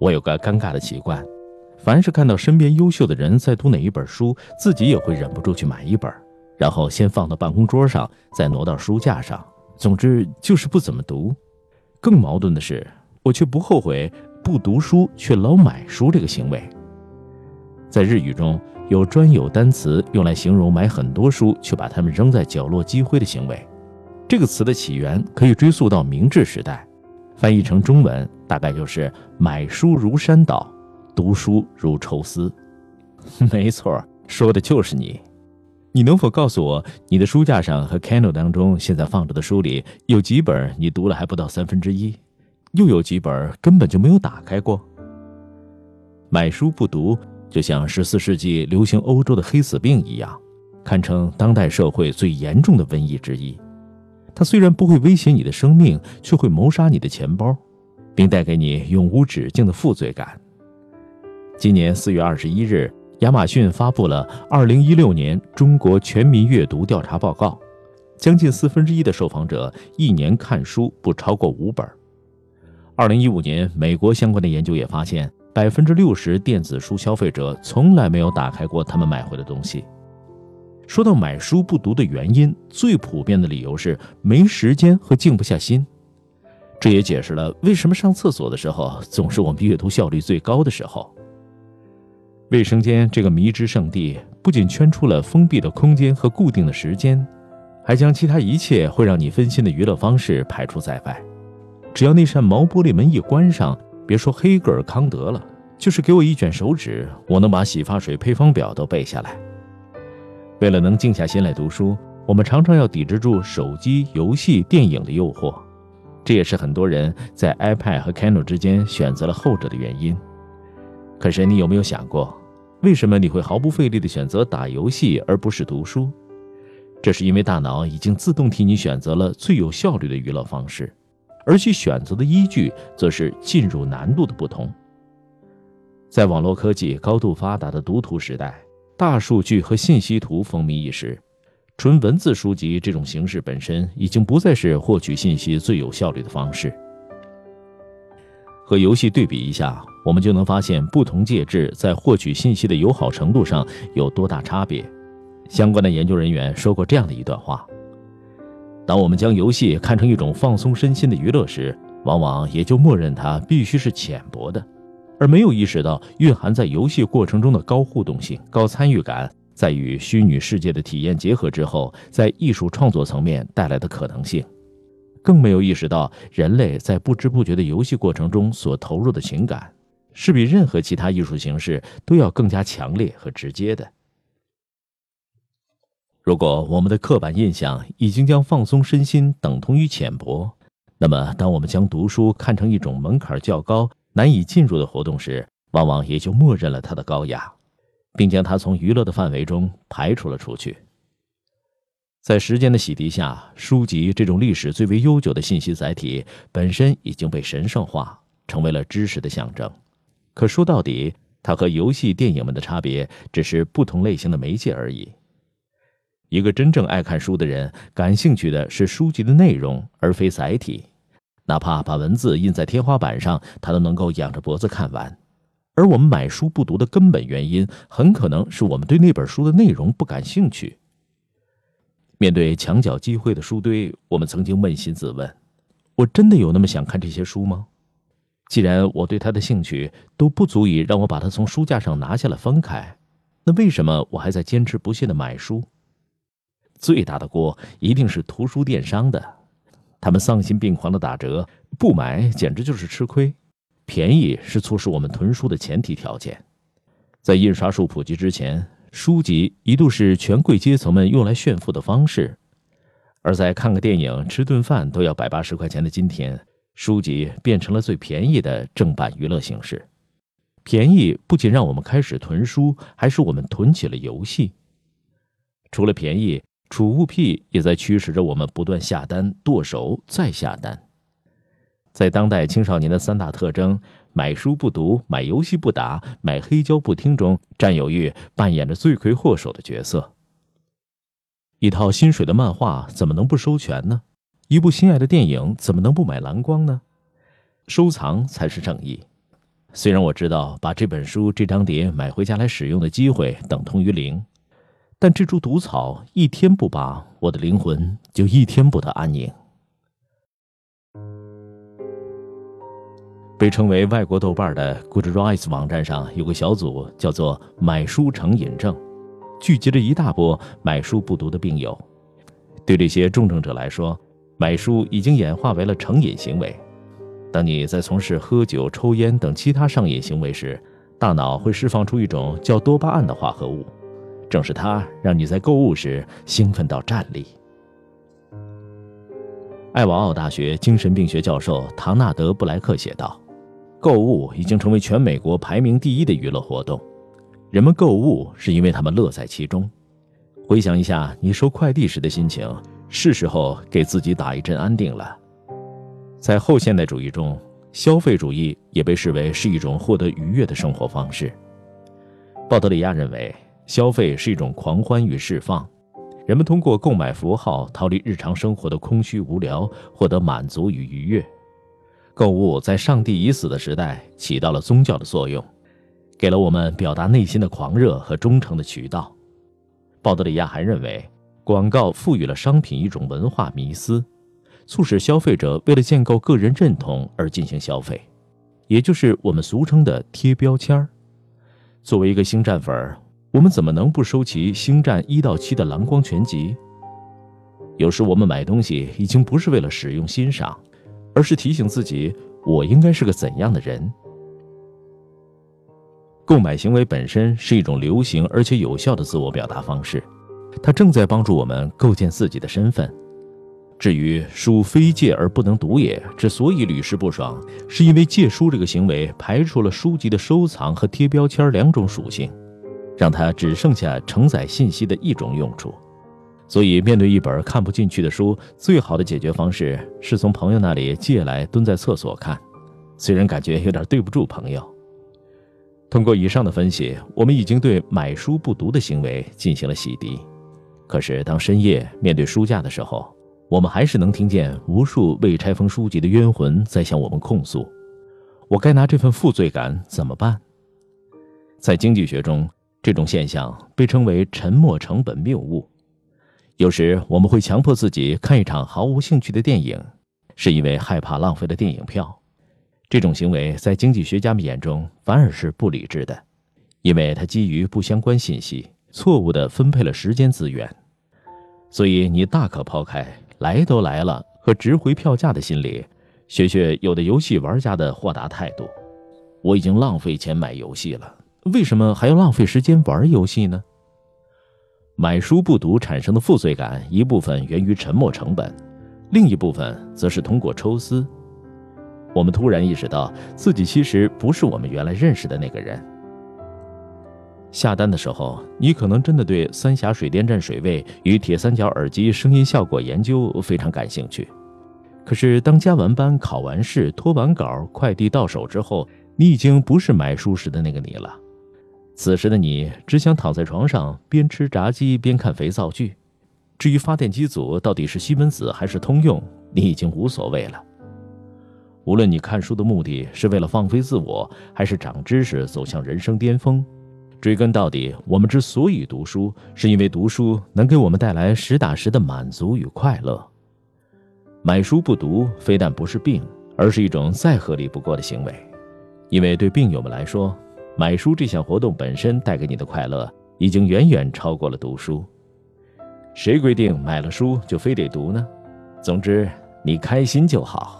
我有个尴尬的习惯，凡是看到身边优秀的人在读哪一本书，自己也会忍不住去买一本，然后先放到办公桌上，再挪到书架上。总之就是不怎么读。更矛盾的是，我却不后悔不读书却老买书这个行为。在日语中有专有单词用来形容买很多书却把它们扔在角落积灰的行为。这个词的起源可以追溯到明治时代。翻译成中文，大概就是买书如山倒，读书如抽丝。没错，说的就是你。你能否告诉我，你的书架上和 Kindle 当中现在放着的书里，有几本你读了还不到三分之一，又有几本根本就没有打开过？买书不读，就像十四世纪流行欧洲的黑死病一样，堪称当代社会最严重的瘟疫之一。它虽然不会威胁你的生命，却会谋杀你的钱包，并带给你永无止境的负罪感。今年四月二十一日，亚马逊发布了二零一六年中国全民阅读调查报告，将近四分之一的受访者一年看书不超过五本。二零一五年，美国相关的研究也发现，百分之六十电子书消费者从来没有打开过他们买回的东西。说到买书不读的原因，最普遍的理由是没时间和静不下心。这也解释了为什么上厕所的时候总是我们阅读效率最高的时候。卫生间这个迷之圣地，不仅圈出了封闭的空间和固定的时间，还将其他一切会让你分心的娱乐方式排除在外。只要那扇毛玻璃门一关上，别说黑格尔、康德了，就是给我一卷手指，我能把洗发水配方表都背下来。为了能静下心来读书，我们常常要抵制住手机、游戏、电影的诱惑，这也是很多人在 iPad 和 Kindle 之间选择了后者的原因。可是，你有没有想过，为什么你会毫不费力地选择打游戏而不是读书？这是因为大脑已经自动替你选择了最有效率的娱乐方式，而其选择的依据则是进入难度的不同。在网络科技高度发达的读图时代。大数据和信息图风靡一时，纯文字书籍这种形式本身已经不再是获取信息最有效率的方式。和游戏对比一下，我们就能发现不同介质在获取信息的友好程度上有多大差别。相关的研究人员说过这样的一段话：当我们将游戏看成一种放松身心的娱乐时，往往也就默认它必须是浅薄的。而没有意识到蕴含在游戏过程中的高互动性、高参与感，在与虚拟世界的体验结合之后，在艺术创作层面带来的可能性，更没有意识到人类在不知不觉的游戏过程中所投入的情感，是比任何其他艺术形式都要更加强烈和直接的。如果我们的刻板印象已经将放松身心等同于浅薄，那么当我们将读书看成一种门槛较高，难以进入的活动时，往往也就默认了它的高雅，并将它从娱乐的范围中排除了出去。在时间的洗涤下，书籍这种历史最为悠久的信息载体本身已经被神圣化，成为了知识的象征。可说到底，它和游戏、电影们的差别只是不同类型的媒介而已。一个真正爱看书的人，感兴趣的是书籍的内容，而非载体。哪怕把文字印在天花板上，他都能够仰着脖子看完。而我们买书不读的根本原因，很可能是我们对那本书的内容不感兴趣。面对墙角积灰的书堆，我们曾经扪心自问：我真的有那么想看这些书吗？既然我对它的兴趣都不足以让我把它从书架上拿下来翻开，那为什么我还在坚持不懈的买书？最大的锅一定是图书电商的。他们丧心病狂的打折，不买简直就是吃亏。便宜是促使我们囤书的前提条件。在印刷术普及之前，书籍一度是权贵阶层们用来炫富的方式；而在看个电影、吃顿饭都要百八十块钱的今天，书籍变成了最便宜的正版娱乐形式。便宜不仅让我们开始囤书，还使我们囤起了游戏。除了便宜。储物癖也在驱使着我们不断下单、剁手、再下单。在当代青少年的三大特征——买书不读、买游戏不打、买黑胶不听中，占有欲扮演着罪魁祸首的角色。一套心水的漫画怎么能不收全呢？一部心爱的电影怎么能不买蓝光呢？收藏才是正义。虽然我知道把这本书、这张碟买回家来使用的机会等同于零，但这株毒草一天不拔，我的灵魂就一天不得安宁。被称为外国豆瓣的 Goodreads 网站上有个小组，叫做“买书成瘾症”，聚集了一大波买书不读的病友。对这些重症者来说，买书已经演化为了成瘾行为。当你在从事喝酒、抽烟等其他上瘾行为时，大脑会释放出一种叫多巴胺的化合物，正是它让你在购物时兴奋到站立。艾瓦奥大学精神病学教授唐纳德·布莱克写道：“购物已经成为全美国排名第一的娱乐活动，人们购物是因为他们乐在其中。回想一下你收快递时的心情，是时候给自己打一针安定了。”在后现代主义中，消费主义也被视为是一种获得愉悦的生活方式。鲍德里亚认为，消费是一种狂欢与释放，人们通过购买符号逃离日常生活的空虚无聊，获得满足与愉悦。购物在上帝已死的时代起到了宗教的作用，给了我们表达内心的狂热和忠诚的渠道。鲍德里亚还认为，广告赋予了商品一种文化迷思。促使消费者为了建构个人认同而进行消费，也就是我们俗称的贴标签儿。作为一个星战粉儿，我们怎么能不收齐《星战》一到七的蓝光全集？有时我们买东西已经不是为了使用欣赏，而是提醒自己我应该是个怎样的人。购买行为本身是一种流行而且有效的自我表达方式，它正在帮助我们构建自己的身份。至于书非借而不能读也，之所以屡试不爽，是因为借书这个行为排除了书籍的收藏和贴标签两种属性，让它只剩下承载信息的一种用处。所以，面对一本看不进去的书，最好的解决方式是从朋友那里借来，蹲在厕所看。虽然感觉有点对不住朋友。通过以上的分析，我们已经对买书不读的行为进行了洗涤。可是，当深夜面对书架的时候，我们还是能听见无数未拆封书籍的冤魂在向我们控诉：“我该拿这份负罪感怎么办？”在经济学中，这种现象被称为“沉没成本谬误”。有时我们会强迫自己看一场毫无兴趣的电影，是因为害怕浪费了电影票。这种行为在经济学家们眼中反而是不理智的，因为它基于不相关信息，错误地分配了时间资源。所以你大可抛开。来都来了，和值回票价的心理，学学有的游戏玩家的豁达态度。我已经浪费钱买游戏了，为什么还要浪费时间玩游戏呢？买书不读产生的负罪感，一部分源于沉没成本，另一部分则是通过抽丝。我们突然意识到自己其实不是我们原来认识的那个人。下单的时候，你可能真的对三峡水电站水位与铁三角耳机声音效果研究非常感兴趣。可是，当加完班、考完试、拖完稿、快递到手之后，你已经不是买书时的那个你了。此时的你只想躺在床上，边吃炸鸡边看肥皂剧。至于发电机组到底是西门子还是通用，你已经无所谓了。无论你看书的目的是为了放飞自我，还是长知识、走向人生巅峰。追根到底，我们之所以读书，是因为读书能给我们带来实打实的满足与快乐。买书不读，非但不是病，而是一种再合理不过的行为。因为对病友们来说，买书这项活动本身带给你的快乐，已经远远超过了读书。谁规定买了书就非得读呢？总之，你开心就好。